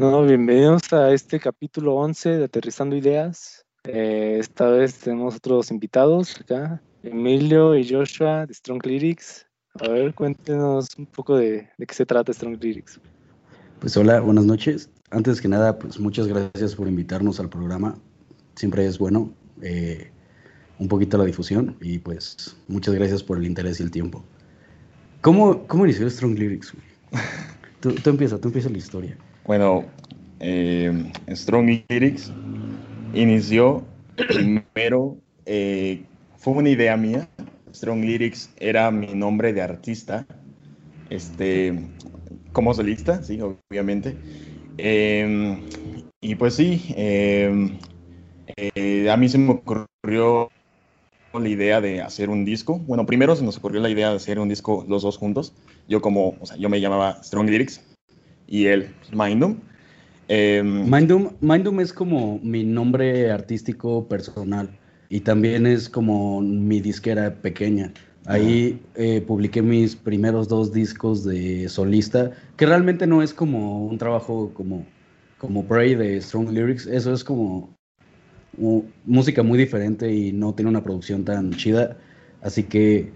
No, bienvenidos a este capítulo 11 de Aterrizando Ideas. Eh, esta vez tenemos otros invitados acá, Emilio y Joshua de Strong Lyrics. A ver, cuéntenos un poco de, de qué se trata Strong Lyrics. Pues hola, buenas noches. Antes que nada, pues muchas gracias por invitarnos al programa. Siempre es bueno eh, un poquito la difusión y pues muchas gracias por el interés y el tiempo. ¿Cómo, cómo inició Strong Lyrics? Tú, tú empieza, tú empieza la historia. Bueno, eh, Strong Lyrics inició primero, eh, fue una idea mía. Strong Lyrics era mi nombre de artista, este, como solista, sí, obviamente. Eh, y pues sí, eh, eh, a mí se me ocurrió la idea de hacer un disco. Bueno, primero se nos ocurrió la idea de hacer un disco los dos juntos. Yo como, o sea, yo me llamaba Strong Lyrics y él Mindum. Eh, Mindum, Mindum es como mi nombre artístico personal y también es como mi disquera pequeña. Ahí eh, publiqué mis primeros dos discos de solista, que realmente no es como un trabajo como, como Prey de Strong Lyrics, eso es como música muy diferente y no tiene una producción tan chida. Así que,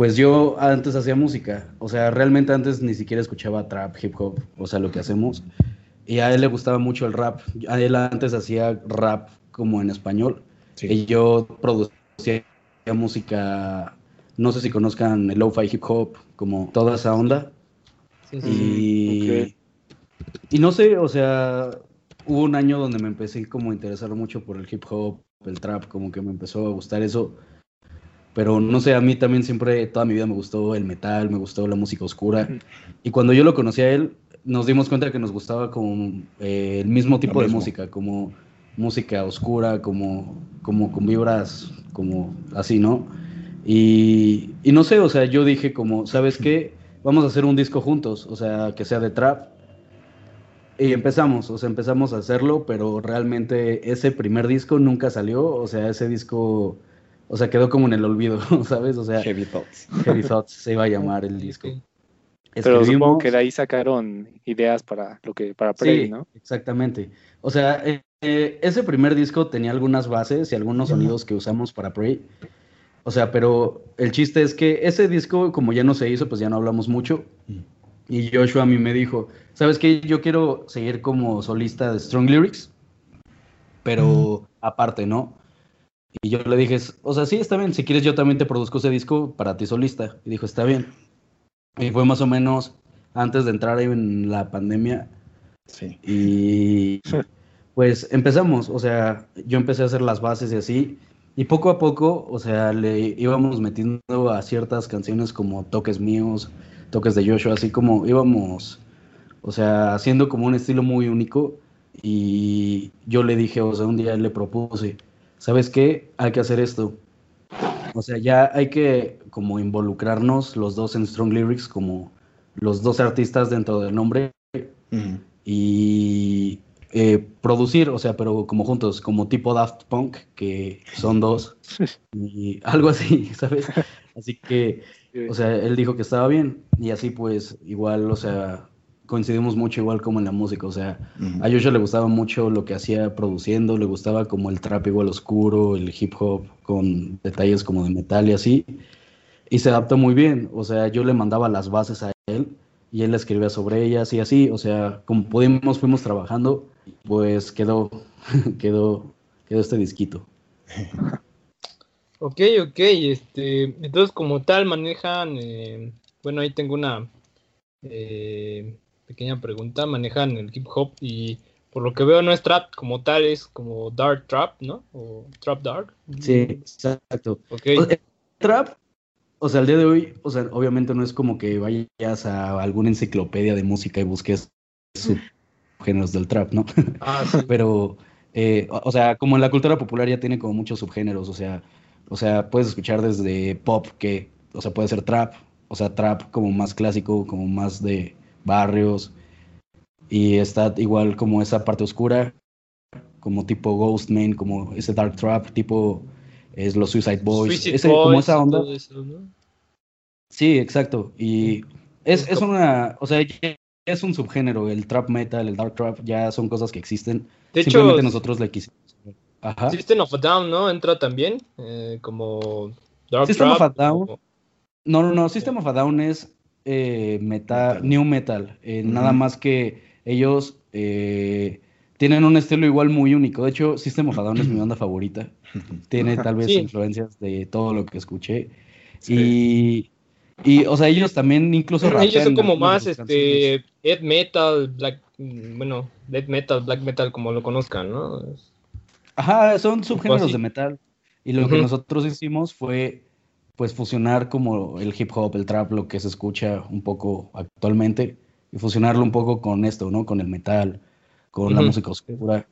pues yo antes hacía música, o sea, realmente antes ni siquiera escuchaba trap, hip hop, o sea, lo que hacemos. Y a él le gustaba mucho el rap. A él antes hacía rap como en español. Sí. Y yo producía música, no sé si conozcan el lo-fi hip hop, como toda esa onda. Sí, sí, Y, y no sé, o sea, hubo un año donde me empecé como a interesar mucho por el hip hop, el trap, como que me empezó a gustar eso. Pero no sé, a mí también siempre, toda mi vida me gustó el metal, me gustó la música oscura. Y cuando yo lo conocí a él, nos dimos cuenta que nos gustaba como eh, el mismo tipo de música, como música oscura, como, como con vibras, como así, ¿no? Y, y no sé, o sea, yo dije como, ¿sabes qué? Vamos a hacer un disco juntos, o sea, que sea de trap. Y empezamos, o sea, empezamos a hacerlo, pero realmente ese primer disco nunca salió, o sea, ese disco, o sea, quedó como en el olvido, ¿sabes? O sea, Heavy Thoughts. Heavy Thoughts se iba a llamar el disco. Ok. Pero supongo Escribimos- que de ahí sacaron ideas para lo que para Prey, Sí, ¿no? exactamente. O sea, eh, eh, ese primer disco tenía algunas bases y algunos sonidos que usamos para Prey. O sea, pero el chiste es que ese disco, como ya no se hizo, pues ya no hablamos mucho. Y Joshua a mí me dijo, ¿sabes qué? Yo quiero seguir como solista de Strong Lyrics, pero aparte, ¿no? Y yo le dije, o sea, sí, está bien, si quieres yo también te produzco ese disco para ti solista. Y dijo, está bien. Y fue más o menos antes de entrar en la pandemia. Sí. Y pues empezamos, o sea, yo empecé a hacer las bases y así. Y poco a poco, o sea, le íbamos metiendo a ciertas canciones como toques míos, toques de Joshua, así como íbamos, o sea, haciendo como un estilo muy único. Y yo le dije, o sea, un día le propuse, ¿sabes qué? Hay que hacer esto. O sea, ya hay que como involucrarnos los dos en Strong Lyrics como los dos artistas dentro del nombre Ujú. y eh, producir, o sea, pero como juntos, como tipo Daft Punk, que son dos, y algo así, ¿sabes? Así que, o sea, él dijo que estaba bien, y así pues, igual, o sea, coincidimos mucho igual como en la música, o sea, Ujú. a Joshua le gustaba mucho lo que hacía produciendo, le gustaba como el trap igual oscuro, el hip hop con detalles como de metal y así, y se adaptó muy bien, o sea, yo le mandaba las bases a él y él escribía sobre ellas y así, o sea, como pudimos, fuimos trabajando, pues quedó, quedó, quedó este disquito. Ok, ok, este, entonces como tal manejan, eh, bueno, ahí tengo una eh, pequeña pregunta, manejan el hip hop y por lo que veo no es trap como tal, es como dark trap, ¿no? O trap dark. Sí, exacto. Ok, O sea, el trap, o sea, al día de hoy, o sea, obviamente no es como que vayas a alguna enciclopedia de música y busques subgéneros del trap, ¿no? ah, sí. Pero, eh, o sea, como en la cultura popular ya tiene como muchos subgéneros, o sea, o sea, puedes escuchar desde pop, que, o sea, puede ser trap, o sea, trap como más clásico, como más de barrios, y está igual como esa parte oscura, como tipo Ghostman, como ese dark trap, tipo es los Suicide Boys, Suicide ese, como esa onda. todo eso, ¿no? Sí, exacto. Y es, es una, o sea, es un subgénero, el trap metal, el dark trap, ya son cosas que existen. De Simplemente hecho, nosotros le quisimos. Ajá. System of a Down, ¿no? Entra también eh, como Dark System of Trap. a Down. No, no, no, System of a Down es eh, metal, Metal. new metal. eh. Nada más que ellos eh, tienen un estilo igual muy único. De hecho, System of a Down es mi banda favorita. Tiene tal vez Sí. influencias de todo lo que escuché. Sí. Y, y, o sea, ellos también incluso Ellos son rapean como más este death metal, black, bueno, death metal, black metal como lo conozcan, ¿no? Ajá, son subgéneros de metal. Y lo que nosotros hicimos fue pues fusionar como el hip hop, el trap, lo que se escucha un poco actualmente, y fusionarlo un poco con esto, ¿no? Con el metal, con la Ujú. música oscura.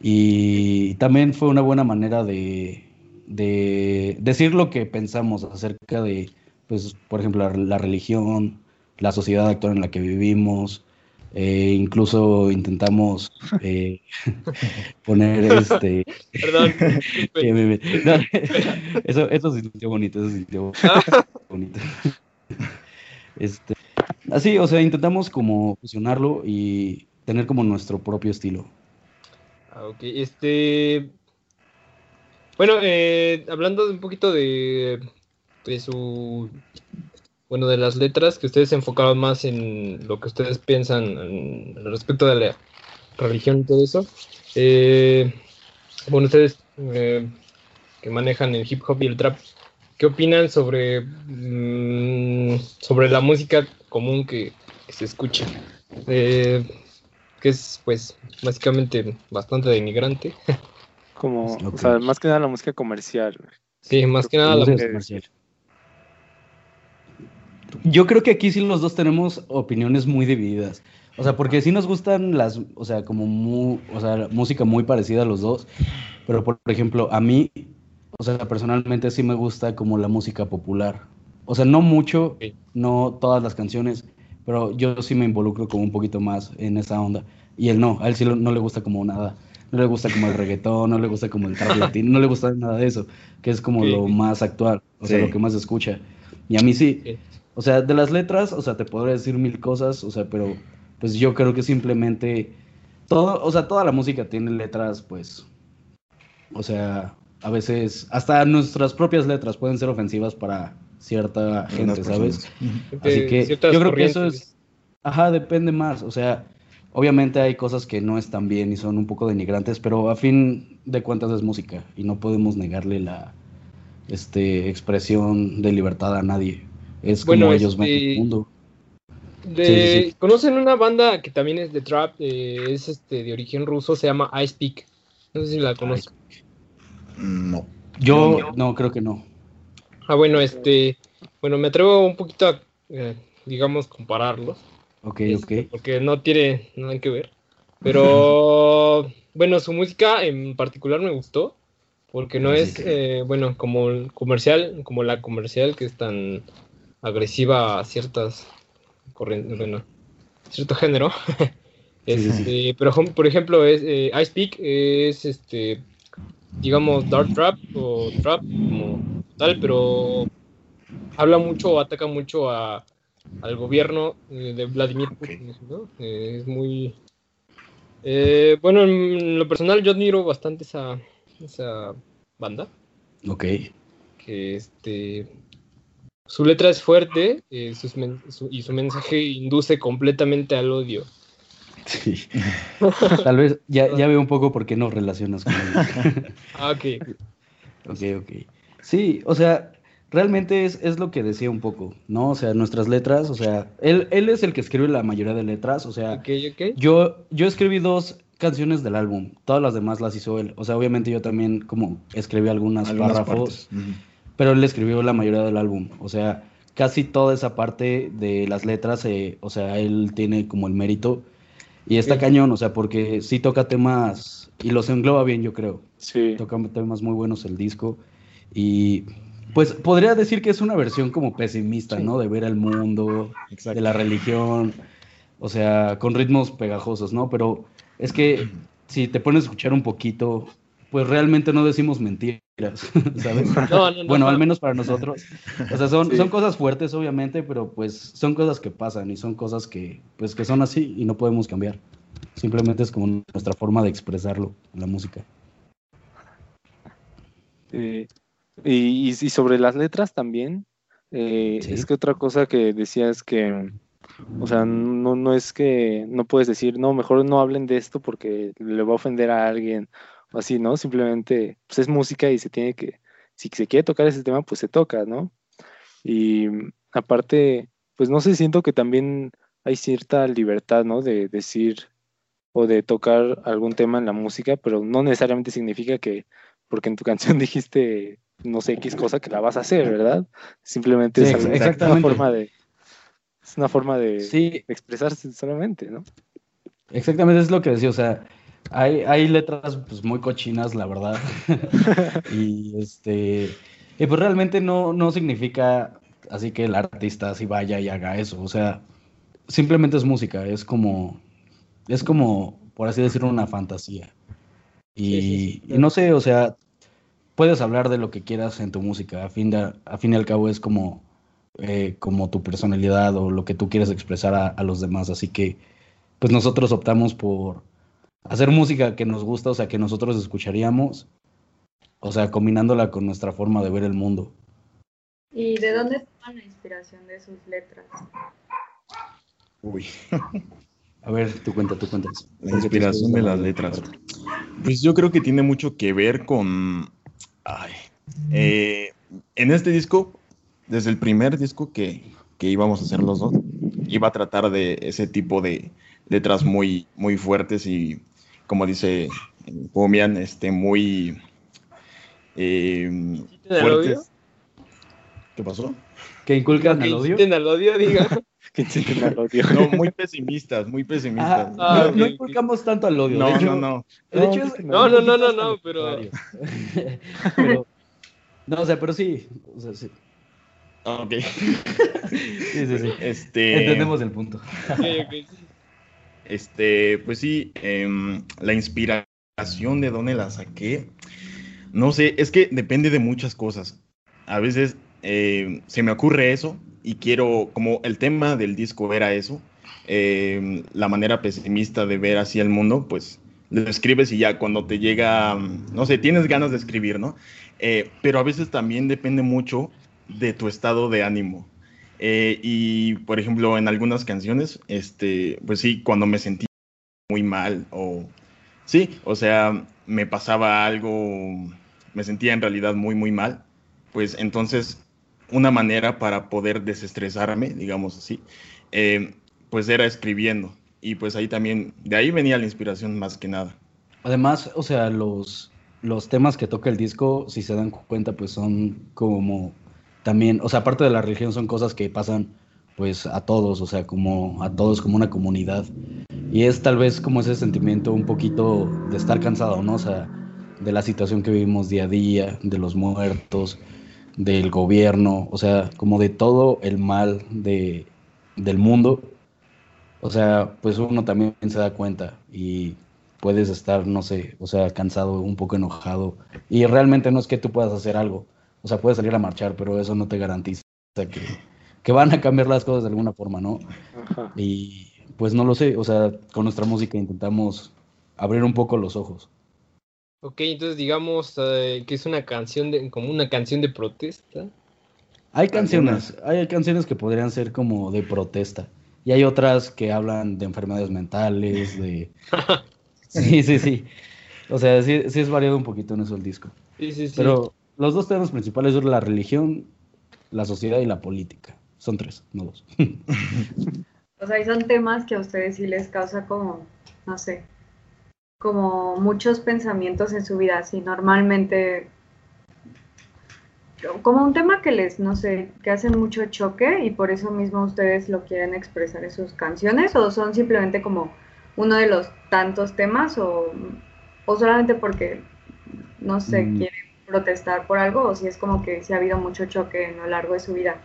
Y también fue una buena manera de, de decir lo que pensamos acerca de, pues, por ejemplo, la, la religión, la sociedad actual en la que vivimos. Eh, incluso intentamos eh, poner este Perdón. no, eso, eso sintió bonito, eso sintió bonito. Este, así, o sea, intentamos como fusionarlo y tener como nuestro propio estilo. Ah, ok, este. Bueno, eh, hablando un poquito de, de su. Bueno, de las letras, que ustedes se enfocaron más en lo que ustedes piensan en- respecto de la religión y todo eso. eh, bueno, ustedes eh, que manejan el hip hop y el trap, ¿qué opinan sobre, mm, sobre la música común que, que se escucha? Eh, que es, pues, básicamente bastante denigrante. Como, o sea, más que nada la música comercial. Sí, más que nada la Música comercial. Yo creo que aquí sí los dos tenemos opiniones muy divididas. O sea, porque sí nos gustan las, o sea, como mu- o sea, música muy parecida a los dos. Pero por ejemplo, a mí, o sea, personalmente sí me gusta como la música popular. O sea, no mucho, no todas las canciones, pero yo sí me involucro como un poquito más en esa onda. Y él no, a él sí no le gusta como nada. No le gusta como el reggaetón, no le gusta como el trap latino, no le gusta nada de eso, que es como Ok. lo más actual, o sea, Sí. lo que más escucha. Y a mí sí. O sea, de las letras, o sea, te podría decir mil cosas, o sea, pero pues yo creo que simplemente todo, o sea, toda la música tiene letras, pues, o sea, a veces hasta nuestras propias letras pueden ser ofensivas para cierta gente, ¿sabes? Así que yo creo que eso es, ajá, depende más, o sea, obviamente hay cosas que no están bien y son un poco denigrantes, pero a fin de cuentas es música y no podemos negarle la este, expresión de libertad a nadie. Es como ellos ven este, el mundo. De- Sí, sí, sí. ¿Conocen una banda que también es de trap? eh, es este de origen ruso, se llama Ice Peak. No sé si la conozco. No. Yo no. no creo que no. Ah, bueno, este, bueno, me atrevo un poquito a, eh, digamos, compararlos. Ok, este, ok. Porque no tiene nada que ver. Pero, bueno, su música en particular me gustó. Porque no Así es, eh, bueno, como el comercial, como la comercial que es tan agresiva a ciertas corrientes, bueno, cierto género. Sí, sí, sí. Este, pero por ejemplo, es, eh, Ice Peak es este, digamos, dark trap o trap como tal, pero habla mucho o ataca mucho a, al gobierno eh, de Vladimir Putin, ¿no? Eh, es muy... eh, bueno, en lo personal yo admiro bastante esa, esa banda, Ok. que este... Su letra es fuerte eh, sus men- su- y su mensaje induce completamente al odio. Sí. Tal vez ya, ya veo un poco por qué no relacionas con él. Ah, ok. Ok, ok. Sí, o sea, realmente es, es lo que decía un poco, ¿no? O sea, nuestras letras, o sea, él, él es el que escribe la mayoría de letras, o sea, Ok, ok. yo, yo escribí dos canciones del álbum, todas las demás las hizo él. O sea, obviamente yo también como escribí algunas, Algunas párrafos. Pero él escribió la mayoría del álbum. O sea, casi toda esa parte de las letras, eh, o sea, él tiene como el mérito. Y está cañón, o sea, porque sí toca temas y los engloba bien, yo creo. Sí. Toca temas muy buenos el disco. Y pues podría decir que es una versión como pesimista, Sí. ¿no? De ver el mundo, Exacto. de la religión, o sea, con ritmos pegajosos, ¿no? Pero es que si te pones a escuchar un poquito, pues realmente no decimos mentiras, ¿sabes? bueno, al menos para nosotros. O sea, son, son cosas fuertes, obviamente, pero pues son cosas que pasan y son cosas que, pues, que son así y no podemos cambiar. Simplemente es como nuestra forma de expresarlo en la música. y, y, sobre las letras también, eh, es que otra cosa que decía es que, o sea, no, no es que no puedes decir, no, mejor no hablen de esto porque le va a ofender a alguien así, ¿no? Simplemente, pues es música y se tiene que, si se quiere tocar ese tema, pues se toca, ¿no? Y aparte, pues no sé, siento que también hay cierta libertad, ¿no? De decir o de tocar algún tema en la música, pero no necesariamente significa que porque en tu canción dijiste no sé X cosa que la vas a hacer, ¿verdad? Simplemente es, una forma de es una forma de, expresarse solamente, ¿no? Exactamente es lo que decía, o sea, hay, hay letras pues muy cochinas, la verdad. y este y pues realmente no, no significa así que el artista así vaya y haga eso, o sea, simplemente es música, es como es como, por así decirlo, una fantasía. Y, no sé, o sea, puedes hablar de lo que quieras en tu música. A fin, de, a fin y al cabo es como, eh, como tu personalidad o lo que tú quieres expresar a, los demás. Así que, pues nosotros optamos por hacer música que nos gusta, o sea, que nosotros escucharíamos, o sea, combinándola con nuestra forma de ver el mundo. ¿Y de dónde toman la inspiración de sus letras? Uy. A ver, tú cuenta, tú cuentas. La inspiración de las letras. Pues yo creo que tiene mucho que ver con... Ay, eh, en este disco, desde el primer disco que, íbamos a hacer los dos, iba a tratar de ese tipo de letras muy, muy fuertes y, como dice Pomian, este, muy eh, fuertes. ¿Qué pasó? ¿Que inculcan el odio? el odio, diga. No, muy pesimistas, muy pesimistas. Ah, ah, no, inculcamos tanto al odio. No, no, no. no, no, no, no, no, pero... No, o sea, pero sí. O sea, sí. Ah, ok. sí, sí, sí. Este... Entendemos el punto. Este, pues sí, em, la inspiración de dónde la saqué. No sé, es que depende de muchas cosas. A veces eh, se me ocurre eso y quiero, como el tema del disco era eso, eh, la manera pesimista de ver así el mundo, pues lo escribes y ya cuando te llega, no sé, tienes ganas de escribir, ¿no? Eh, pero a veces también depende mucho de tu estado de ánimo. Eh, y, por ejemplo, en algunas canciones, este, pues sí, cuando me sentí muy mal o, sí, o sea, me pasaba algo, me sentía en realidad muy, muy mal, pues entonces una manera para poder desestresarme, digamos así, eh, pues era escribiendo. Y pues ahí también, de ahí venía la inspiración más que nada. Además, o sea, los, los temas que toca el disco, si se dan cuenta, pues son como también, o sea, aparte de la religión, son cosas que pasan pues a todos, o sea, como a todos como una comunidad. Y es tal vez como ese sentimiento un poquito de estar cansado, ¿no? O sea, de la situación que vivimos día a día, de los muertos, del gobierno, o sea, como de todo el mal de, del mundo. O sea, pues uno también se da cuenta y puedes estar, no sé, o sea, cansado, un poco enojado. Y realmente no es que tú puedas hacer algo. O sea, puedes salir a marchar, pero eso no te garantiza que, que van a cambiar las cosas de alguna forma, ¿no? Y pues no lo sé, o sea, con nuestra música intentamos abrir un poco los ojos. Ok, entonces digamos eh, que es una canción de, como una canción de protesta. Hay canciones, hay canciones que podrían ser como de protesta. Y hay otras que hablan de enfermedades mentales, de... sí, sí, sí. O sea, sí, sí, es variado un poquito en eso el disco. Sí, sí, sí. Pero los dos temas principales son la religión, la sociedad y la política. Son tres, no dos. o sea, y son temas que a ustedes sí les causa como, no sé, como muchos pensamientos en su vida, así normalmente como un tema que les, no sé, que hacen mucho choque y por eso mismo ustedes lo quieren expresar en sus canciones o son simplemente como uno de los tantos temas o, o solamente porque, no sé, mm. quieren protestar por algo o si es como que si ha habido mucho choque a lo largo de su vida.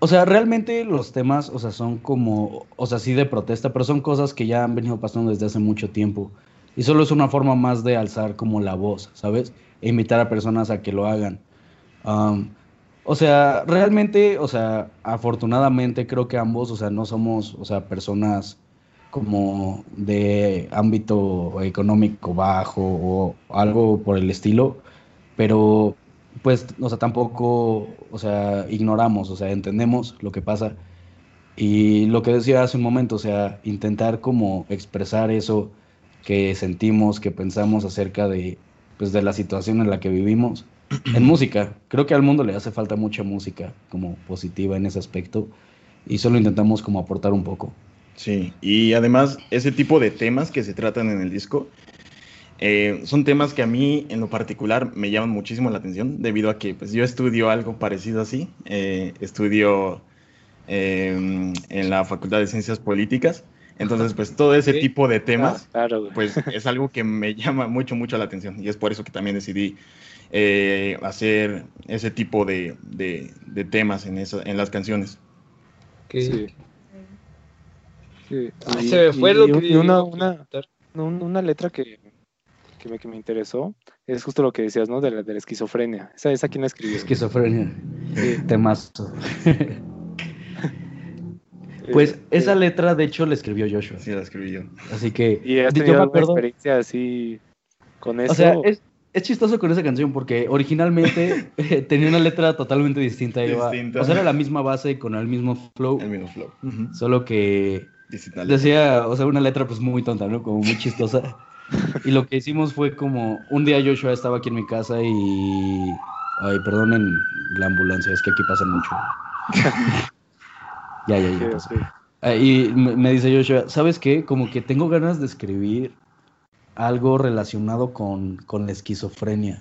O sea, realmente los temas, o sea, son como, o sea, sí de protesta, pero son cosas que ya han venido pasando desde hace mucho tiempo. Y solo es una forma más de alzar como la voz, ¿sabes? e invitar a personas a que lo hagan. o sea, realmente, o sea, afortunadamente creo que ambos, o sea, no somos, o sea, personas como de ámbito económico bajo o algo por el estilo, pero pues, o sea, tampoco, o sea, ignoramos, o sea, entendemos lo que pasa. Y lo que decía hace un momento, o sea, intentar como expresar eso que sentimos, que pensamos acerca de, pues, de la situación en la que vivimos en música. Creo que al mundo le hace falta mucha música como positiva en ese aspecto y solo intentamos como aportar un poco. Sí, y además ese tipo de temas que se tratan en el disco eh, son temas que a mí en lo particular me llaman muchísimo la atención debido a que pues, yo estudio algo parecido así. Eh, estudio em, en la Facultad de Ciencias Políticas. Entonces, pues todo ese tipo de temas, ah, pues es algo que me llama mucho, mucho la atención. Y es por eso que también decidí eh, hacer ese tipo de, de, temas en, en las canciones. Sí. Se fue lo que una, una, letra que, que, me, que me interesó es justo lo que decías, ¿no? De la, de la esquizofrenia. ¿Esa, esa quién la escribió? Esquizofrenia. Temazo. pues este esa letra, de hecho, la escribió Joshua. Sí, la escribí yo. Así que. ¿Y has tenido yo experiencia así con eso? O sea, es, es chistoso con esa canción porque originalmente tenía una letra totalmente distinta. distinta. o sea, era la misma base con el mismo flow. El mismo flow. Solo que Decía, o sea, una letra pues muy tonta, ¿no? Como muy chistosa. y lo que hicimos fue como, un día Joshua estaba aquí en mi casa y... Ay, perdonen la ambulancia, es que aquí pasa mucho. ya, ya, ya. Ah, y me dice Joshua, ¿sabes qué? Como que tengo ganas de escribir algo relacionado con, con la esquizofrenia.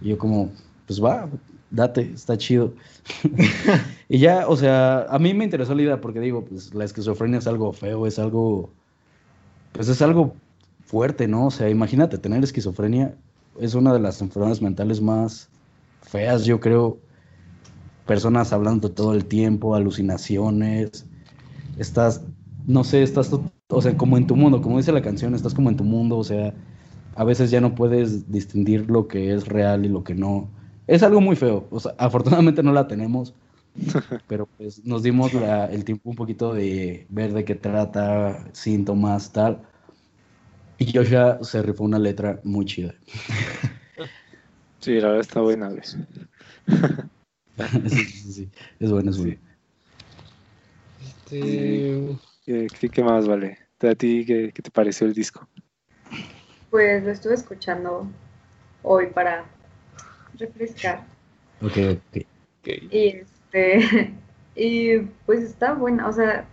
Y yo como, pues va, date, está chido. y ya, o sea, a mí me interesó la idea porque digo, pues la esquizofrenia es algo feo, es algo, pues es algo fuerte, ¿no? O sea, imagínate, tener esquizofrenia es una de las enfermedades mentales más feas, yo creo. Personas hablando todo el tiempo, alucinaciones, estás, no sé, estás, o sea, como en tu mundo, como dice la canción, estás como en tu mundo, o sea, a veces ya no puedes distinguir lo que es real y lo que no es algo muy feo. O sea, afortunadamente no la tenemos, pero pues nos dimos el tiempo un poquito de ver de qué trata, síntomas, tal. Y ya se rifó una letra muy chida. Sí, la verdad está buena. sí, sí, sí, Es bueno, es bueno. Este... ¿Qué, más vale? ¿A ti qué, qué te pareció el disco? Pues lo estuve escuchando hoy para refrescar. Ok, ok. Y, este, y pues está buena, o sea,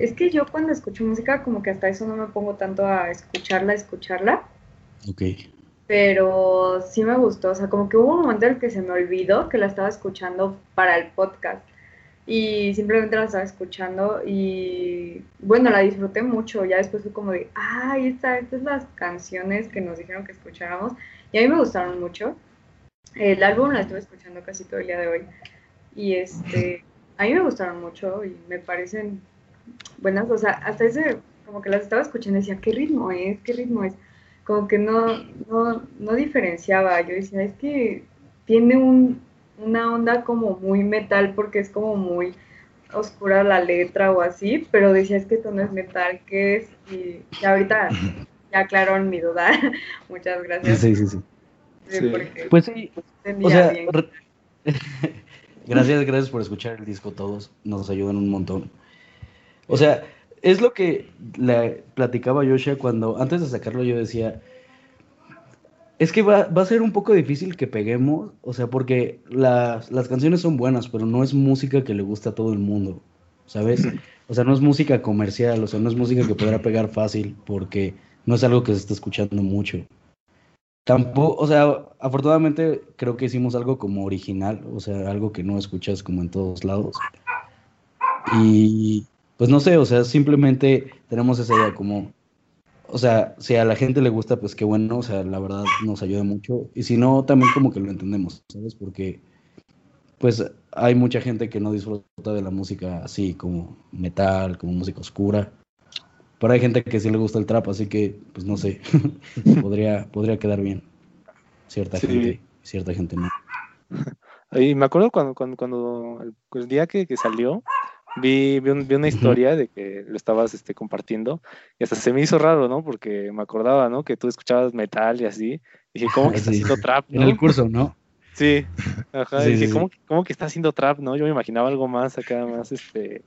es que yo cuando escucho música como que hasta eso no me pongo tanto a escucharla, escucharla. Ok. Pero sí me gustó, o sea, como que hubo un momento en el que se me olvidó que la estaba escuchando para el podcast y simplemente la estaba escuchando y bueno, la disfruté mucho, ya después fue como de, ay, esta, estas son las canciones que nos dijeron que escucháramos y a mí me gustaron mucho. El álbum la estuve escuchando casi todo el día de hoy y este, a mí me gustaron mucho y me parecen buenas, o sea, hasta ese, como que las estaba escuchando y decía, ¿qué ritmo es? ¿Qué ritmo es? Como que no, no, no diferenciaba, yo decía, es que tiene un, una onda como muy metal porque es como muy oscura la letra o así, pero decía, es que esto no es metal, ¿qué es? Y, ahorita ya aclararon mi duda, muchas gracias. Sí, sí, sí. Pues sí, o sea, gracias, gracias por escuchar el disco todos, nos ayudan un montón. O sea, es lo que le platicaba Yoshia cuando antes de sacarlo yo decía, es que va, va, a ser un poco difícil que peguemos, o sea, porque las, las canciones son buenas, pero no es música que le gusta a todo el mundo, ¿sabes? O sea, no es música comercial, o sea, no es música que podrá pegar fácil, porque no es algo que se está escuchando mucho. Tampoco, o sea, afortunadamente creo que hicimos algo como original, o sea, algo que no escuchas como en todos lados. Y pues no sé, o sea, simplemente tenemos esa idea como, o sea, si a la gente le gusta, pues qué bueno, o sea, la verdad nos ayuda mucho. Y si no, también como que lo entendemos, ¿sabes? Porque pues hay mucha gente que no disfruta de la música así como metal, como música oscura. Pero hay gente que sí le gusta el trap, así que, pues no sé, podría, podría quedar bien. cierta Sí. gente, cierta gente no. Y me acuerdo cuando, cuando, cuando el, el día que, que salió, vi, vi, un- vi una historia de que lo estabas este, compartiendo y hasta se me hizo raro, ¿no? Porque me acordaba, ¿no? Que tú escuchabas metal y así. Dije, ¿cómo que está haciendo trap, En el curso, ¿no? Sí, ajá. Sí, dije, sí, ¿cómo, ¿cómo que está haciendo trap, no? Yo me imaginaba algo más acá, más este,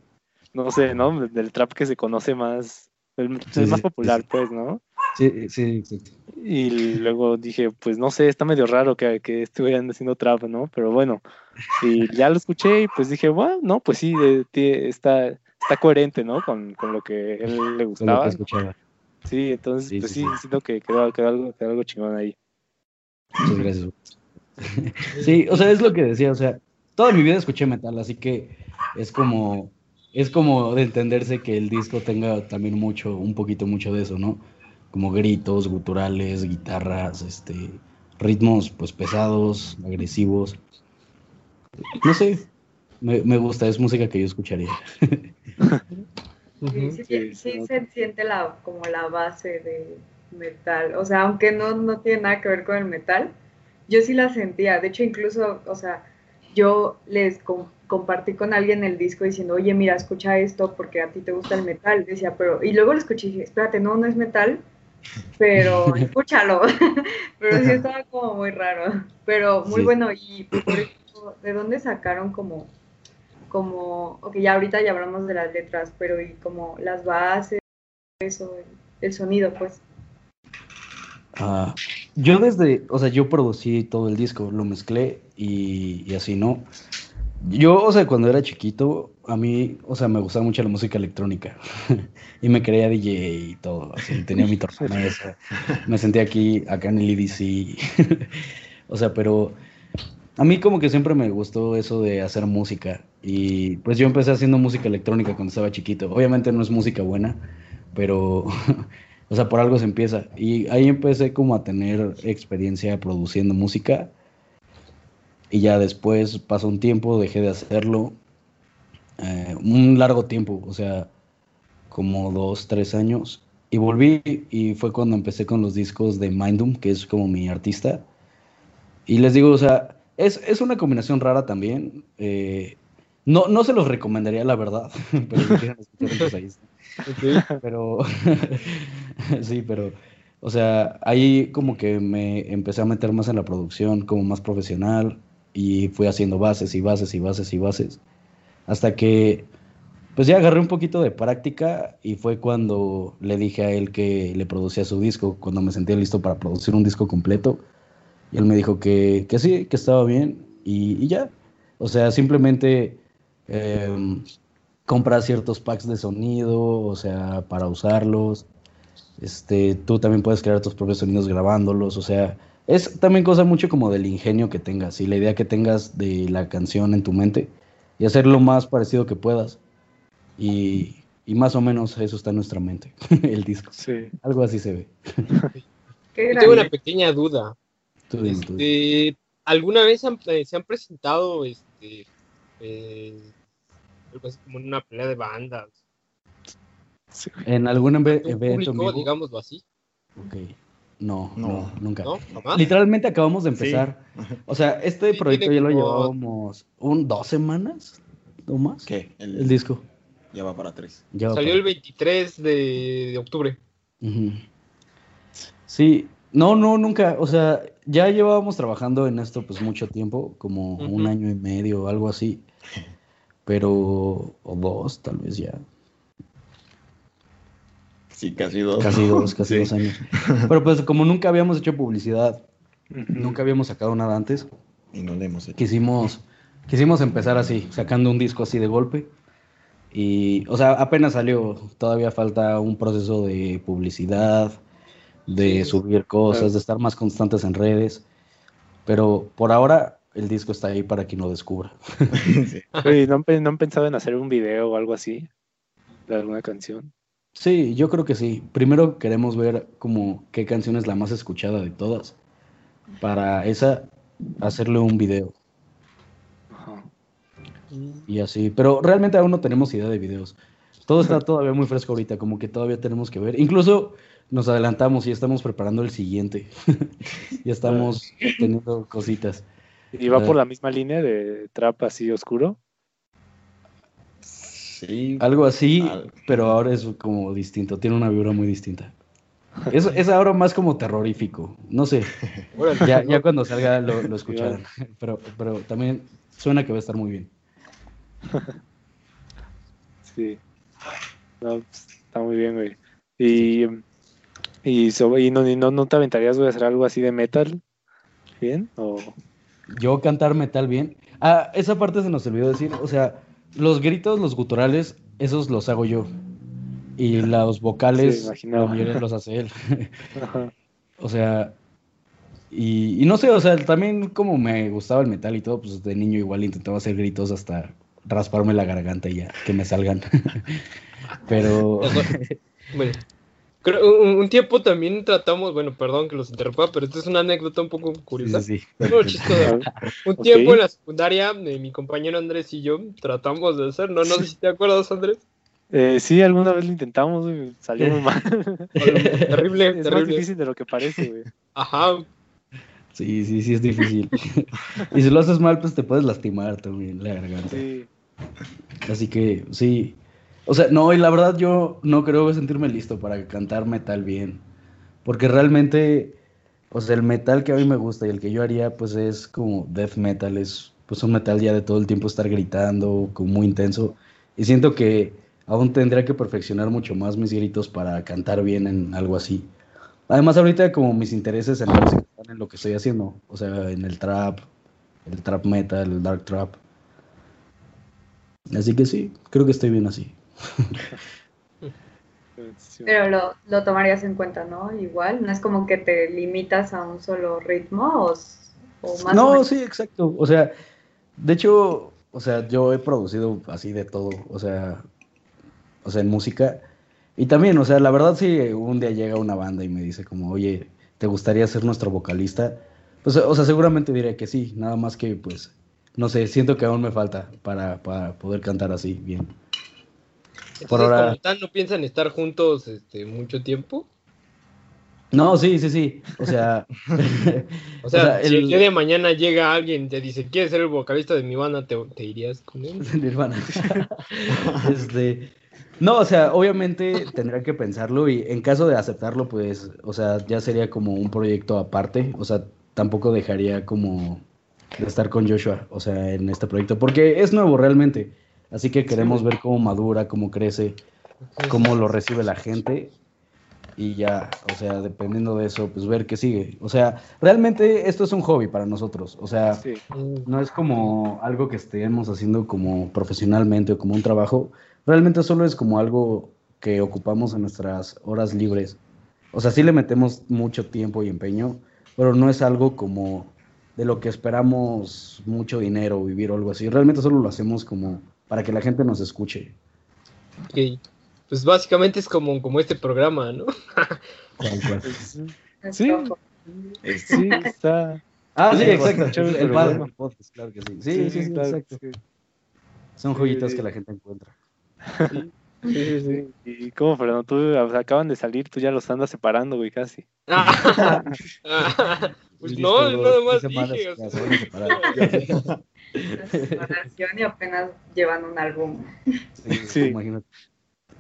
no sé, ¿no? Del trap que se conoce más, el, más popular, pues, ¿no? Sí, sí, exacto. Y luego dije, pues no sé, está medio raro que, que estuvieran haciendo trap, ¿no? Pero bueno, y ya lo escuché y pues dije, bueno, no, pues sí, de- tie- está, está coherente, ¿no? Con, con lo que él le gustaba. Sí, entonces, Sí, pues sí, sí, sí. siento que quedó, quedó algo, quedó algo chingón ahí. Muchas gracias. Sí, o sea, es lo que decía, o sea, toda mi vida escuché metal, así que es como, es como de entenderse que el disco tenga también mucho, un poquito mucho de eso, ¿no? Como gritos, guturales, guitarras, este, ritmos pues pesados, agresivos. No sé, me, me gusta, es música que yo escucharía. Sí, sí, Sí, sí, sí. se siente la, como la base de metal. O sea, aunque no, no tiene nada que ver con el metal, yo sí la sentía. De hecho, incluso, o sea, yo les com- compartí con alguien el disco diciendo, oye, mira, escucha esto porque a ti te gusta el metal. Decía, pero, y luego lo escuché y dije, espérate, no, no es metal, pero escúchalo. pero sí estaba como muy raro. Pero muy Sí. bueno. Y por eso, ¿de dónde sacaron como como, ok, ya ahorita ya hablamos de las letras, pero y como las bases, eso, el, el sonido, pues. Ah, yo desde, o sea, yo producí todo el disco, lo mezclé y, y así, ¿no? Yo, o sea, cuando era chiquito, a mí, o sea, me gustaba mucho la música electrónica. Y me creía DJ y todo, así, tenía mi tornamesa, me senté aquí, acá en el EDC, o sea, pero a mí como que siempre me gustó eso de hacer música. Y pues yo empecé haciendo música electrónica cuando estaba chiquito, obviamente no es música buena, pero... O sea, por algo se empieza. Y ahí empecé como a tener experiencia produciendo música. Y ya después pasó un tiempo, dejé de hacerlo. eh, un largo tiempo, o sea, como dos, tres años. Y volví y fue cuando empecé con los discos de Mindum, que es como mi artista. Y les digo, o sea, es, es una combinación rara también. eh, no, no se los recomendaría, la verdad. Pero si quieren escuchar, ahí está. Pero, sí, pero, o sea, ahí como que me empecé a meter más en la producción, como más profesional, y fui haciendo bases y bases y bases y bases, hasta que, pues ya agarré un poquito de práctica y fue cuando le dije a él que le producía su disco, cuando me sentía listo para producir un disco completo, y él me dijo que, que sí, que estaba bien, y, y ya, o sea, simplemente... em, compras ciertos packs de sonido, o sea, para usarlos. Este, tú también puedes crear tus propios sonidos grabándolos, o sea, es también cosa mucho como del ingenio que tengas y la idea que tengas de la canción en tu mente y hacer lo más parecido que puedas. Y, y más o menos eso está en nuestra mente, el disco. Sí. Algo así se ve. Yo tengo una pequeña duda. Tú dime, tú dime. Este, ¿Alguna vez han- eh, se han presentado este, eh, algo así como en una pelea de bandas? sí. En algún evento en público, digámoslo así, Ok. No, no, No. nunca. Literalmente acabamos de empezar. Sí. O sea, este Sí, proyecto ya lo llevábamos un dos semanas o más. ¿Qué? El, El disco. ya va para tres. Ya va Salió para- el 23 de, de octubre. Sí, no, no, nunca. O sea, ya llevábamos trabajando en esto pues mucho tiempo, como un año y medio o algo así. Pero, o dos, tal vez ya. Sí, casi dos. Casi dos, casi Sí. dos años. Pero pues como nunca habíamos hecho publicidad, nunca habíamos sacado nada antes, Y no le hemos hecho. quisimos, quisimos empezar así, sacando un disco así de golpe. Y, o sea, apenas salió, todavía falta un proceso de publicidad, de Sí. subir cosas, Claro. de estar más constantes en redes. Pero por ahora el disco está ahí para quien lo descubra. Sí. Oye, ¿no han, pe- no han pensado en hacer un video o algo así? ¿De alguna canción? Sí, yo creo que sí. Primero queremos ver como qué canción es la más escuchada de todas. Para esa, hacerle un video. Ajá. Y así, pero realmente aún no tenemos idea de videos. Todo está todavía muy fresco ahorita, como que todavía tenemos que ver. Incluso nos adelantamos y estamos preparando el siguiente. ya estamos teniendo cositas. ¿Y va por la misma línea de trap así oscuro? Sí. Algo así, Al- pero ahora es como distinto, tiene una vibra muy distinta. Es, es ahora más como terrorífico, no sé, ya, ¿no? ya cuando salga lo, lo escucharán, pero, pero también suena que va a estar muy bien. Sí. No, está muy bien, güey. Y, y, so- y no, y no, no te aventarías, güey, a hacer algo así de metal. ¿Bien? O... Yo cantar metal bien. Ah, esa parte se nos olvidó decir, o sea, los gritos, los guturales, esos los hago yo. Y los Sí, vocales, la mayoría los hace él. Ajá. O sea, y, y no sé, o sea, también como me gustaba el metal y todo, pues de niño igual intentaba hacer gritos hasta rasparme la garganta y ya, que me salgan. Pero, Bueno, creo, un, un tiempo también tratamos, bueno, perdón que los interrumpa, pero esta es una anécdota un poco curiosa. sí, sí. No, chistosa. Un tiempo en la secundaria, eh, mi compañero Andrés y yo tratamos de hacer, no, no sé si te acuerdas, Andrés. Eh, sí, alguna vez lo intentamos, güey. Salió muy mal. Terrible, es más terrible. difícil de lo que parece, güey. Ajá, Sí, sí, sí, es difícil. y si lo haces mal, pues te puedes lastimar también la garganta. Sí. Así que sí. O sea, no, y la verdad yo no creo sentirme listo para cantar metal bien. Porque realmente, o sea, el metal que a mí me gusta y el que yo haría, pues es como death metal, es pues un metal ya de todo el tiempo estar gritando, como muy intenso. Y siento que aún tendría que perfeccionar mucho más mis gritos para cantar bien en algo así. Además, ahorita como mis intereses en en lo que estoy haciendo, o sea, en el trap, el trap metal, el dark trap. Así que sí, creo que estoy bien así. Pero lo, lo tomarías en cuenta, ¿no? Igual, no es como que te limitas a un solo ritmo o, más o No, menos. sí, exacto. O sea, de hecho, o sea, yo he producido así de todo, o sea, o sea, en música. Y también, o sea, la verdad, si un día llega una banda y me dice como, oye, ¿te gustaría ser nuestro vocalista? Pues, o sea, seguramente diré que sí, nada más que, pues, no sé, siento que aún me falta para, para poder cantar así bien. Por ahora- como tal no piensan estar juntos este, mucho tiempo. No, sí, sí, sí. O sea, O sea, si el el- día de mañana llega alguien y te dice, ¿quieres ser el vocalista de mi banda? ¿Te, te irías con él? Nirvana. este, no, o sea, obviamente tendría que pensarlo y en caso de aceptarlo, pues, o sea, ya sería como un proyecto aparte, o sea, tampoco dejaría como de estar con Joshua, o sea, en este proyecto, porque es nuevo realmente, así que queremos ver cómo madura, cómo crece, cómo lo recibe la gente y ya, o sea, dependiendo de eso, pues ver qué sigue. O sea, realmente esto es un hobby para nosotros, o sea, Sí. No es como algo que estemos haciendo como profesionalmente o como un trabajo. Realmente solo es como algo que ocupamos en nuestras horas libres. O sea, sí le metemos mucho tiempo y empeño, pero no es algo como de lo que esperamos mucho dinero vivir o algo así. Realmente solo lo hacemos como para que la gente nos escuche. ok. Pues básicamente es como, como este programa, ¿no? Tal cual. Es Sí. rojo. sí, está. Ah, sí, Sí, exacto. El padre, podcast, claro que sí. Sí, sí, sí, claro, exacto. Son joyitas sí. que la gente encuentra. Sí, sí, sí. Y como, Fernando, tú o sea, acaban de salir, tú ya los andas separando, güey, casi. Ah, pues no, nada más dije. y apenas llevan un álbum. Sí, Sí. imagínate.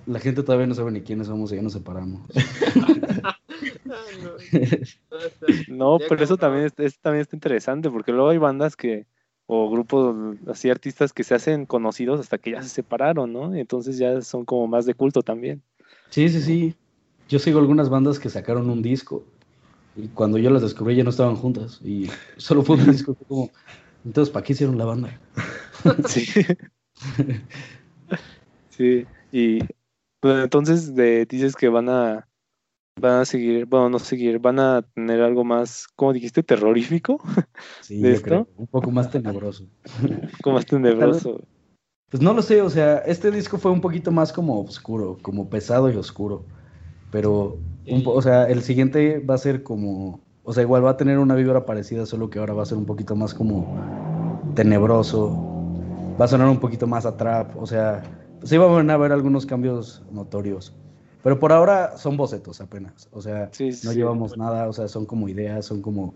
La gente todavía no sabe ni quiénes somos y ya nos separamos. ah, no, pero eso también, es- también está interesante, porque luego hay bandas que, o grupos así, artistas que se hacen conocidos hasta que ya se separaron, ¿no? Entonces ya son como más de culto también. Sí, sí, sí. Yo sigo algunas bandas que sacaron un disco y cuando yo las descubrí ya no estaban juntas y solo fue un disco. fue como, entonces, ¿para qué hicieron la banda? Sí. Sí, y bueno, entonces de, dices que van a van a seguir, bueno, no seguir, van a tener algo más, ¿cómo dijiste? terrorífico, Sí, ¿De esto? creo, un poco más tenebroso. como más tenebroso. Pues no lo sé, o sea, este disco fue un poquito más como oscuro, como pesado y oscuro. Pero, un po- o sea, el siguiente va a ser como, o sea, igual va a tener una vibra parecida, solo que ahora va a ser un poquito más como tenebroso. Va a sonar un poquito más a trap, o sea, sí van a haber algunos cambios notorios. Pero por ahora son bocetos apenas. O sea, Sí, no sí. llevamos nada. O sea, son como ideas, son como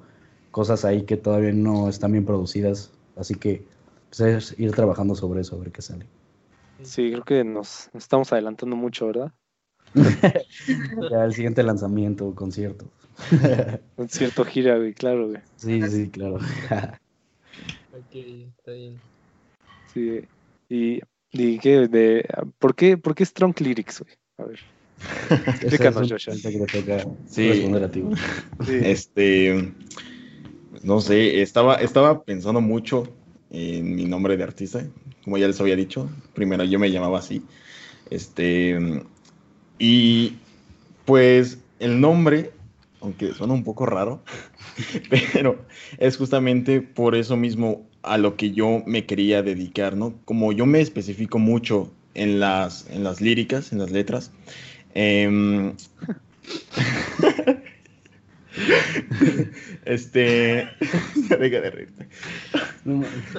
cosas ahí que todavía no están bien producidas. Así que pues, es ir trabajando sobre eso, a ver qué sale. Sí, creo que nos, nos estamos adelantando mucho, ¿verdad? Ya el siguiente lanzamiento, concierto. Un cierto gira, güey, claro, güey. Sí, sí, claro. Ok, está bien. Sí. Y, y qué, de, ¿por qué, por qué Strong Lyrics, güey? A ver. Explícanos, Joshua. Sí. responder a ti. güey. Sí. Este, no sé, estaba, estaba pensando mucho en mi nombre de artista, como ya les había dicho. Primero yo me llamaba así. Este, y pues el nombre, aunque suena un poco raro, pero es justamente por eso mismo a lo que yo me quería dedicar, ¿no? Como yo me especifico mucho en las, en las líricas, en las letras, em, Este. deja de reírte.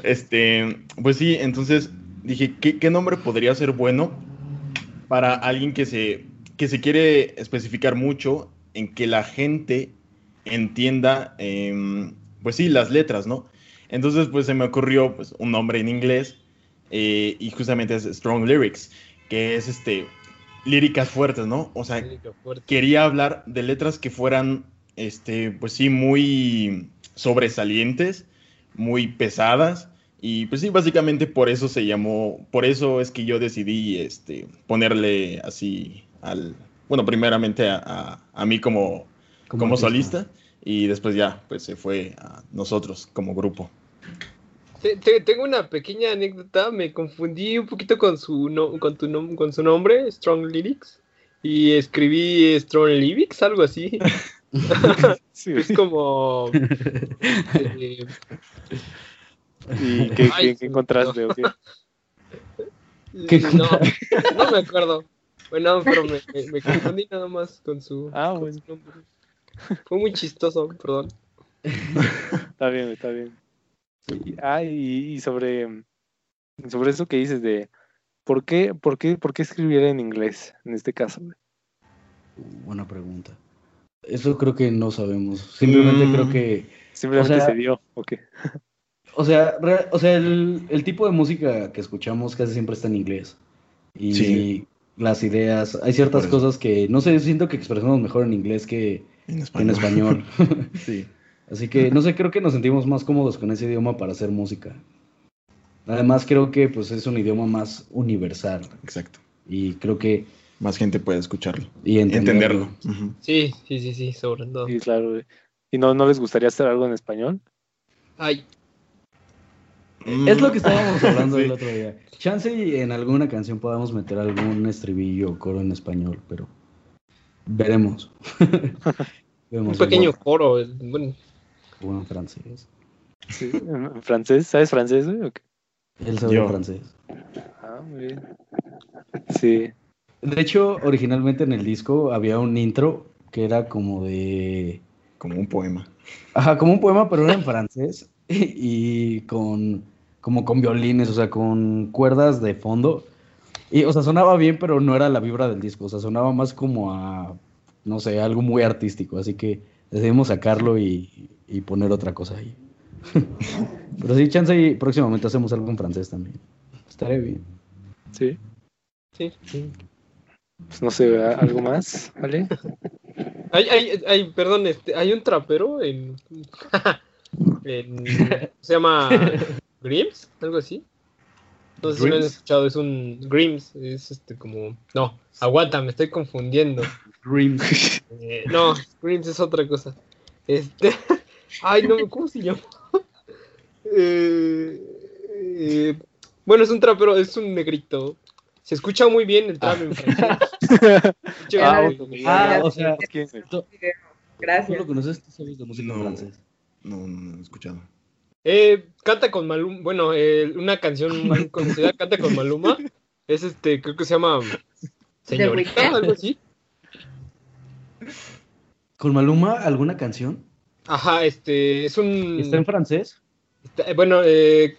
Este. Pues sí, entonces dije, ¿qué, qué nombre podría ser bueno para alguien que se, que se quiere especificar mucho en que la gente entienda, em, pues sí, las letras, ¿no? Entonces, pues se me ocurrió pues, un nombre en inglés eh, y justamente es Strong Lyrics, que es este. Líricas fuertes, ¿no? O sea, quería hablar de letras que fueran, este, pues sí, muy sobresalientes, muy pesadas. Y pues sí, básicamente por eso se llamó, por eso es que yo decidí este, ponerle así al, bueno, primeramente a, a- a mí como, como, solista y después ya, pues se fue a nosotros como grupo. Te- te- tengo una pequeña anécdota, me confundí un poquito con su no- con tu nom- con su nombre, Strong Lyrics, y escribí Strong Lyrics, algo así. Sí, Es como eh, ¿Y qué, Ay, qué- qué encontraste? o qué? ¿Qué no, no me acuerdo. Bueno, pero me, me- me confundí nada más con su, Ah, con bueno, su nombre. Fue muy chistoso, perdón. está bien, está bien. Y- ah, y, y sobre, sobre eso que dices de, ¿por qué, por qué, por qué escribir en inglés en este caso? Buena pregunta. Eso creo que no sabemos. Simplemente Mm. creo que Simplemente O sea- se dio, ¿o qué? O sea, re- o sea el, el tipo de música que escuchamos casi siempre está en inglés. Y Sí. Las ideas, hay ciertas cosas que, no sé, siento que expresamos mejor en inglés que En español. sí. Así que, no sé, creo que nos sentimos más cómodos con ese idioma para hacer música. Además, creo que pues es un idioma más universal. Exacto. Y creo que... Más gente puede escucharlo. Y entenderlo. Sí, sí, sí, sí, sobre todo. Sí, claro. ¿Y no, no les gustaría hacer algo en español? Ay, Es lo que estábamos hablando Sí. el otro día. Chance y en alguna canción podamos meter algún estribillo o coro en español, pero veremos. Un pequeño coro, bueno, o en francés. Sí, en en francés, ¿sabes francés? güey, o qué? Él sabe Yo. francés. Ah, muy bien. Sí, De hecho, originalmente en el disco había un intro que era como de... Como un poema. Ajá, como un poema, pero era en francés y con como con violines, o sea, con cuerdas de fondo. Y, o sea, sonaba bien, pero no era la vibra del disco, o sea, sonaba más como a, no sé, algo muy artístico, así que decidimos sacarlo y, y poner otra cosa ahí. pero sí, chance y próximamente hacemos algo en francés también. Estaría bien. sí. sí, sí. Pues no sé. ¿algo más? ¿Vale? Hay, hay, hay, perdón, este, hay un trapero en, en- se llama Grims, algo así. No sé si lo han ¿Grims? escuchado, es un Grims, es este como, no, aguanta, me estoy confundiendo. Dreams. Eh, no, Grims es otra cosa. Este, ay, no, ¿cómo se llama? Eh, eh, bueno, es un trapero, es un negrito. Se escucha muy bien el trap en francés. Ah. Ah, o sea. ¿tú Gracias. lo conoces? ¿Tú sabes de música en No. francés? No, no, no he escuchado. Eh, canta con Maluma, bueno, eh, una canción muy conocida, canta con Maluma, es este, creo que se llama Señorita, algo así. ¿Con Maluma alguna canción? Ajá, este, es un, ¿Está en francés? está- eh, bueno, eh,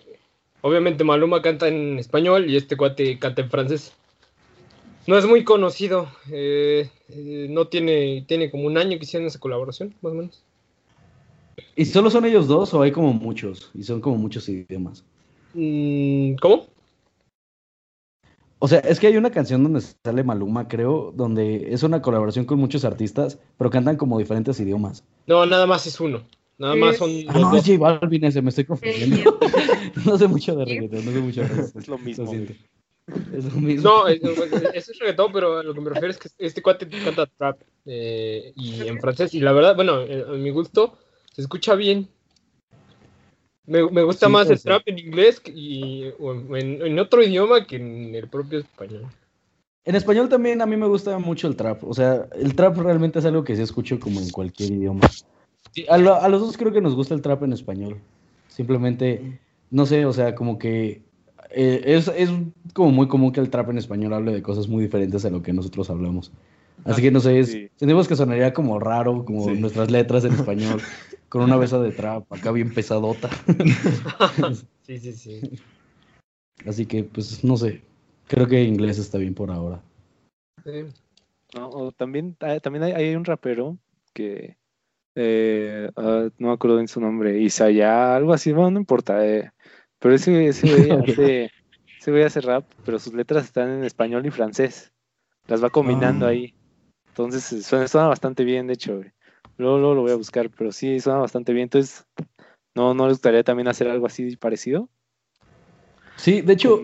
obviamente Maluma canta en español y este cuate canta en francés. No es muy conocido, eh, eh, no tiene, tiene como un año que hicieron esa colaboración, más o menos. ¿Y solo son ellos dos o hay como muchos? Y son como muchos idiomas. Mm, ¿Cómo? O sea, es que hay una canción donde sale Maluma, creo, donde es una colaboración con muchos artistas, pero cantan como diferentes idiomas. No, nada más es uno. Nada más son Ah, los no, dos. es J Balvin ese, me estoy confundiendo. no sé mucho de reggaetón, no sé mucho de reggaetón. Es lo mismo. Lo siento. Es lo mismo. No, es, es, es reggaetón, pero a lo que me refiero es que este cuate canta trap eh, y en francés. Y la verdad, bueno, a mi gusto, se escucha bien. Me, me gusta Sí, más el trap en inglés y, o en, en otro idioma que en el propio español. En español también a mí me gusta mucho el trap. O sea, el trap realmente es algo que sí escucho como en cualquier idioma. Sí, a, lo- a los dos creo que nos gusta el trap en español. Simplemente, no sé, o sea, como que eh, es, es como muy común que el trap en español hable de cosas muy diferentes a lo que nosotros hablamos. Así que no sé, es, Sí. sentimos que sonaría como raro, como Sí. nuestras letras en español, con una besa de trap, acá bien pesadota. Sí, sí, sí. Así que, pues, no sé. Creo que inglés está bien por ahora. Sí. No, o también, ah, también hay, hay un rapero que eh, ah, no me acuerdo en su nombre, Isaya, algo así, bueno, no importa. eh, pero ese, ese güey hace, ese güey hace rap, pero sus letras están en español y francés. Las va combinando Ah. ahí. Entonces eh, suena, suena bastante bien, de hecho. güey. Luego, luego lo voy a buscar, pero sí, suena bastante bien. Entonces, ¿no, no les gustaría también hacer algo así parecido? Sí, de hecho,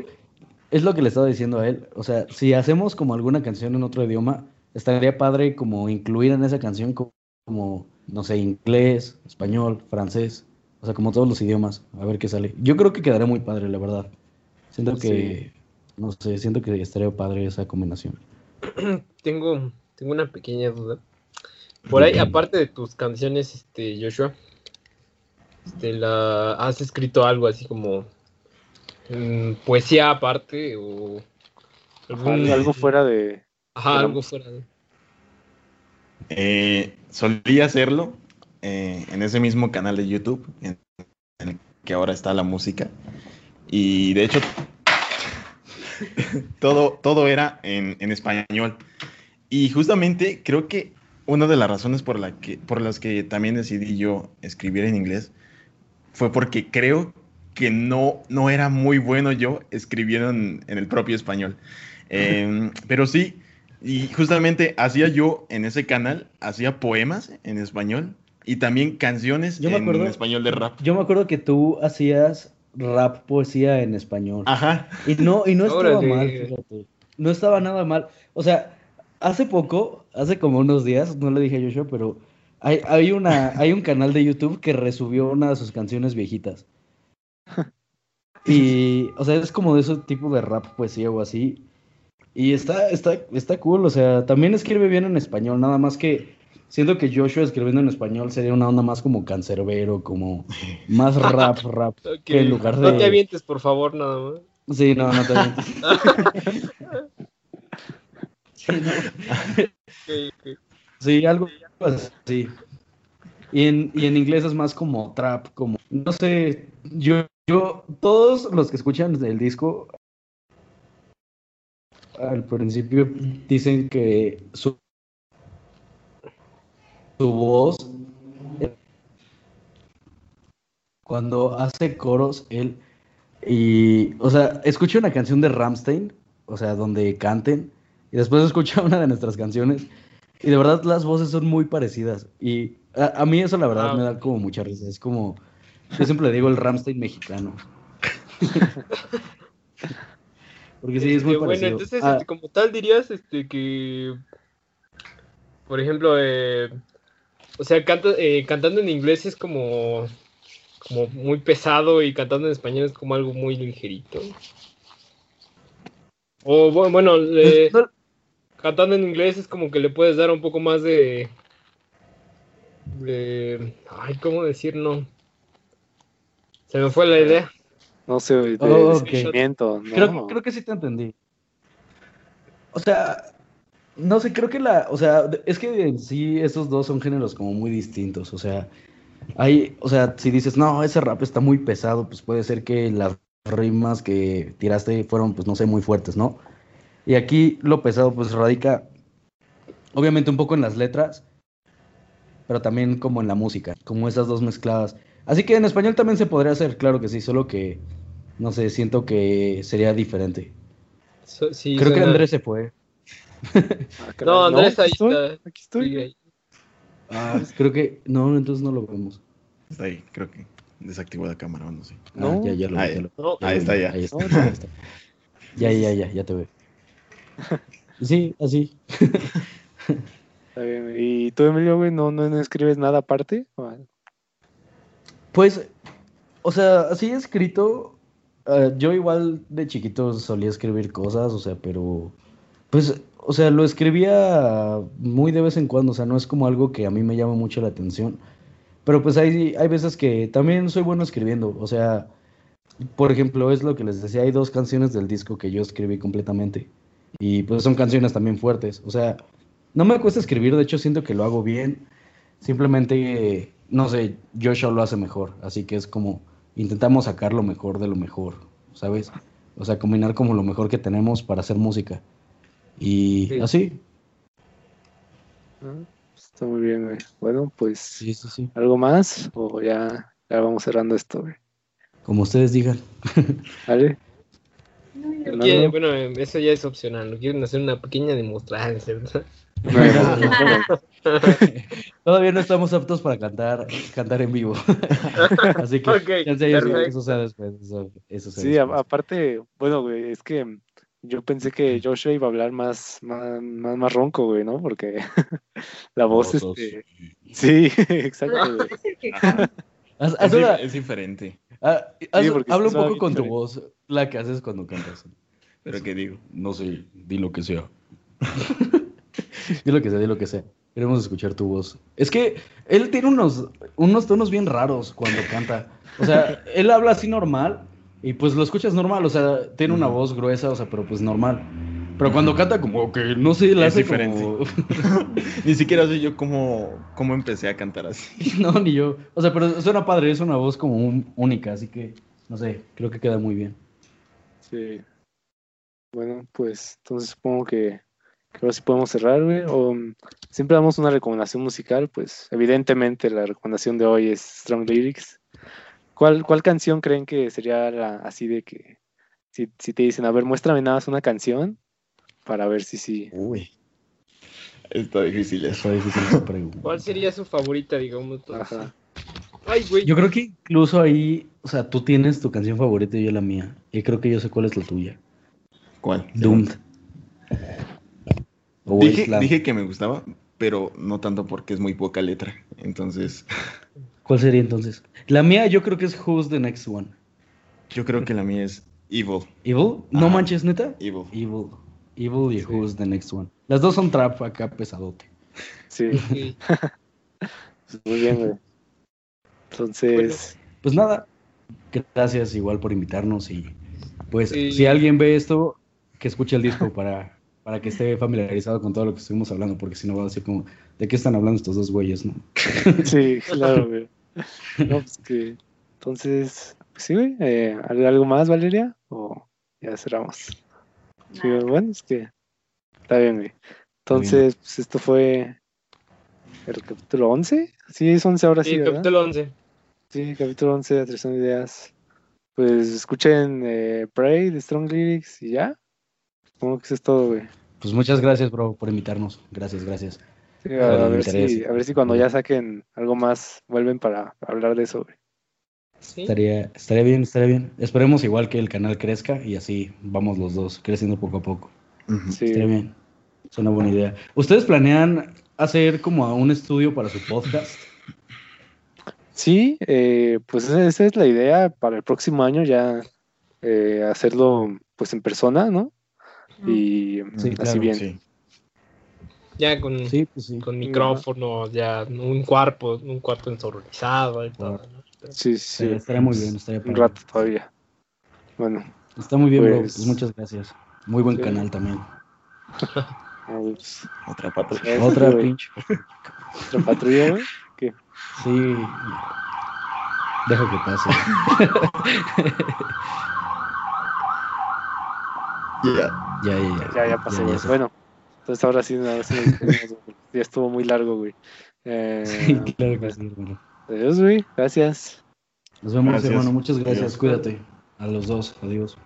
es lo que le estaba diciendo a él. O sea, si hacemos como alguna canción en otro idioma, estaría padre como incluir en esa canción co- como, no sé, inglés, español, francés, o sea, como todos los idiomas, a ver qué sale. Yo creo que quedaría muy padre, la verdad. Siento que, no sé, siento que estaría padre esa combinación. Tengo, tengo una pequeña duda. Por ahí, aparte de tus canciones, este, Joshua, este, la, ¿has escrito algo así como mm, poesía aparte o Ajá, algún- algo fuera de... Ajá, algo fuera de... Eh, solía hacerlo eh, en ese mismo canal de YouTube en, en el que ahora está la música. Y de hecho, todo, todo era en, en español. Y justamente creo que una de las razones por, la que, por las que también decidí yo escribir en inglés fue porque creo que no, no era muy bueno yo escribiendo en, en el propio español. Em, pero sí, y justamente hacía yo en ese canal, hacía poemas en español y también canciones Yo me en acuerdo- español de rap. Yo me acuerdo que tú hacías rap poesía en español. Ajá. Y no, y no estaba Órale. mal, fíjate. No estaba nada mal. O sea, hace poco, hace como unos días, no le dije a Joshua, pero hay, hay, una, hay un canal de YouTube que resubió una de sus canciones viejitas. Y, o sea, es como de ese tipo de rap poesía o así. Y está, está, está cool, o sea, también escribe bien en español, nada más que siento que Joshua escribiendo en español sería una onda más como cancerbero, como más rap, rap, que en lugar No de... te avientes, por favor, nada más. Sí, no, no te avientes. Sí, no. Sí, algo así. Y en, y en inglés es más como trap, como, no sé, yo, yo, todos los que escuchan el disco al principio dicen que su, su voz, cuando hace coros, él, y, o sea, escucho una canción de Ramstein, o sea, donde canten, y después escucho una de nuestras canciones, y de verdad las voces son muy parecidas. Y a, a mí eso la verdad Ah, me da como mucha risa. Es como, yo siempre le digo el Ramstein mexicano. Porque sí, es muy Este, bueno, parecido. entonces, Ah, este, como tal, dirías este, que, por ejemplo, eh, o sea, canta, eh, cantando en inglés es como, como muy pesado y cantando en español es como algo muy ligerito. O bu- bueno, eh, no- cantando en inglés es como que le puedes dar un poco más de, de, ay, ¿cómo decir no? Se me fue la idea. No sé, de, de Oh, ok. sentimiento, ¿no? creo, creo que sí te entendí. O sea, no sé, creo que la, o sea, es que en sí esos dos son géneros como muy distintos. O sea, hay, o sea, si dices, no, ese rap está muy pesado, pues puede ser que las rimas que tiraste fueron, pues no sé, muy fuertes, ¿no? Y aquí lo pesado, pues radica, obviamente un poco en las letras, pero también como en la música, como esas dos mezcladas. Así que en español también se podría hacer, claro que sí, solo que, no sé, siento que sería diferente. So- sí, Creo que Andrés se fue. Ah, No, Andrés ahí estoy, está. Aquí estoy. Ahí. Ah, creo que, no, entonces no lo vemos. Está ahí, creo que desactivó la cámara no sé. Ah, No. ya, ya lo, Ah, ya ya. lo- No, ya Ahí está ya. Ahí está, No, ahí está. Ya, ya, ya, ya te veo. Sí, así. Está bien. ¿Y tú, Emilio, güey, no, no, no escribes nada aparte? Pues, o sea, así escrito, eh, yo igual de chiquito solía escribir cosas, o sea, pero, pues, o sea, lo escribía muy de vez en cuando, o sea, no es como algo que a mí me llama mucho la atención, pero pues hay, hay veces que también soy bueno escribiendo, o sea, por ejemplo, es lo que les decía, hay dos canciones del disco que yo escribí completamente, y pues son canciones también fuertes, o sea, no me cuesta escribir, de hecho siento que lo hago bien, simplemente, no sé, Joshua lo hace mejor, así que es como intentamos sacar lo mejor de lo mejor, ¿sabes? O sea, combinar como lo mejor que tenemos para hacer música. Y Sí. así. Ah, Está muy bien, güey. Bueno, pues, Sí, sí, sí. ¿algo más? ¿O ya, ya vamos cerrando esto, güey? Como ustedes digan. ¿Vale? Bueno, eso ya es opcional. ¿no? Quieren hacer una pequeña demostrancia, ¿verdad? Todavía no estamos aptos para cantar, cantar en vivo. Así que Ok, chance eso, sea después. Eso, eso sea Sí, después. aparte, bueno, güey, es que yo pensé que Joshua iba a hablar más, más, más, más ronco, güey, ¿no? Porque la voz, Todos. este... Sí, exacto, güey. Es. Haz- Es, haz di- una- es diferente, ah, haz- porque habla un poco con tu diferente. voz, la que haces cuando cantas. pero ¿qué digo? No sé, di lo que sea. di lo que sea, di lo que sea. Queremos escuchar tu voz. Es que él tiene unos, unos tonos bien raros cuando canta. O sea, él habla así normal y pues lo escuchas normal. O sea, tiene una voz gruesa, o sea, pero pues normal. Pero cuando canta como que, no sé, la Es hace diferente. como... Ni siquiera sé yo cómo, cómo empecé a cantar así. no, ni yo. O sea, pero suena padre, es una voz como un- única, así que, no sé, creo que queda muy bien. Sí. Bueno, pues entonces supongo que, que ahora sí podemos cerrar, güey. O mm, siempre damos una recomendación musical, pues evidentemente la recomendación de hoy es Strong Lyrics. ¿Cuál, cuál canción creen que sería la, así de que si, si te dicen, a ver, muéstrame nada más una canción para ver si sí. Uy. Está difícil eso. Está difícil esa pregunta. ¿Cuál sería su favorita, digamos? Ajá. Ay, güey. Yo creo que incluso ahí, o sea, tú tienes tu canción favorita y yo la mía. Y creo que yo sé cuál es la tuya. ¿Cuál? Doomed. Dije, dije que me gustaba, pero no tanto porque es muy poca letra. Entonces, ¿Cuál sería entonces? La mía yo creo que es Who's the Next One. yo creo que la mía es Evil. ¿Evil? ¿No Ajá. manches, neta? Evil. Evil. Evil y Sí. Who's the Next One. Las dos son trap acá pesadote. Sí, pues, muy bien, güey. Entonces, Pues nada, gracias igual por invitarnos y pues Sí. si alguien ve esto, que escuche el disco para, para que esté familiarizado con todo lo que estuvimos hablando, porque si no va a decir como, ¿de qué están hablando estos dos güeyes, no? sí, claro, güey. No, pues que, entonces, pues sí, güey. eh, ¿al- ¿Algo más, Valeria? ¿O ya cerramos? Sí, bueno, es que está bien, güey. Entonces, pues esto fue el capítulo 11. Sí, es 11 ahora sí, Sí, ¿verdad? capítulo 11. Sí, capítulo 11 de Atracción de Ideas. Pues escuchen eh, Pray de Strong Lyrics y ya. Supongo que eso es todo, güey. Pues muchas gracias, bro, por invitarnos. Gracias, gracias. Sí, a, ver si, a ver si cuando ya saquen algo más vuelven para hablar de eso, güey. Sí. Estaría, estaría bien, estaría bien. Esperemos igual que el canal crezca y así vamos los dos creciendo poco a poco. Sí. Estaría bien. Es una buena idea. ¿Ustedes planean hacer como un estudio para su podcast? Sí, eh, pues esa, esa es la idea para el próximo año ya eh, hacerlo pues en persona, ¿no? Y Sí, así claro, bien. Sí. Ya con, Sí, pues sí. con micrófonos, ya un cuarto, un cuarto ensonorizado y todo. ¿no? Sí, sí. Eh, estaría muy bien, estaría Un rato todavía. Bueno. Está muy bien, bro. Pues, pues muchas gracias. Muy buen canal también. Pues, Otra patrulla. Otra pinche. ¿Otra patrulla, güey? ¿Qué? Sí. Deja que pase. ya. Ya, ya, ya. Ya, ya bueno, entonces ahora sí, ahora ya estuvo muy largo, güey. Sí, eh, claro que sí, hermano. Adiós, güey. Gracias. Nos vemos, hermano. Muchas gracias. Cuídate. A los dos. Adiós.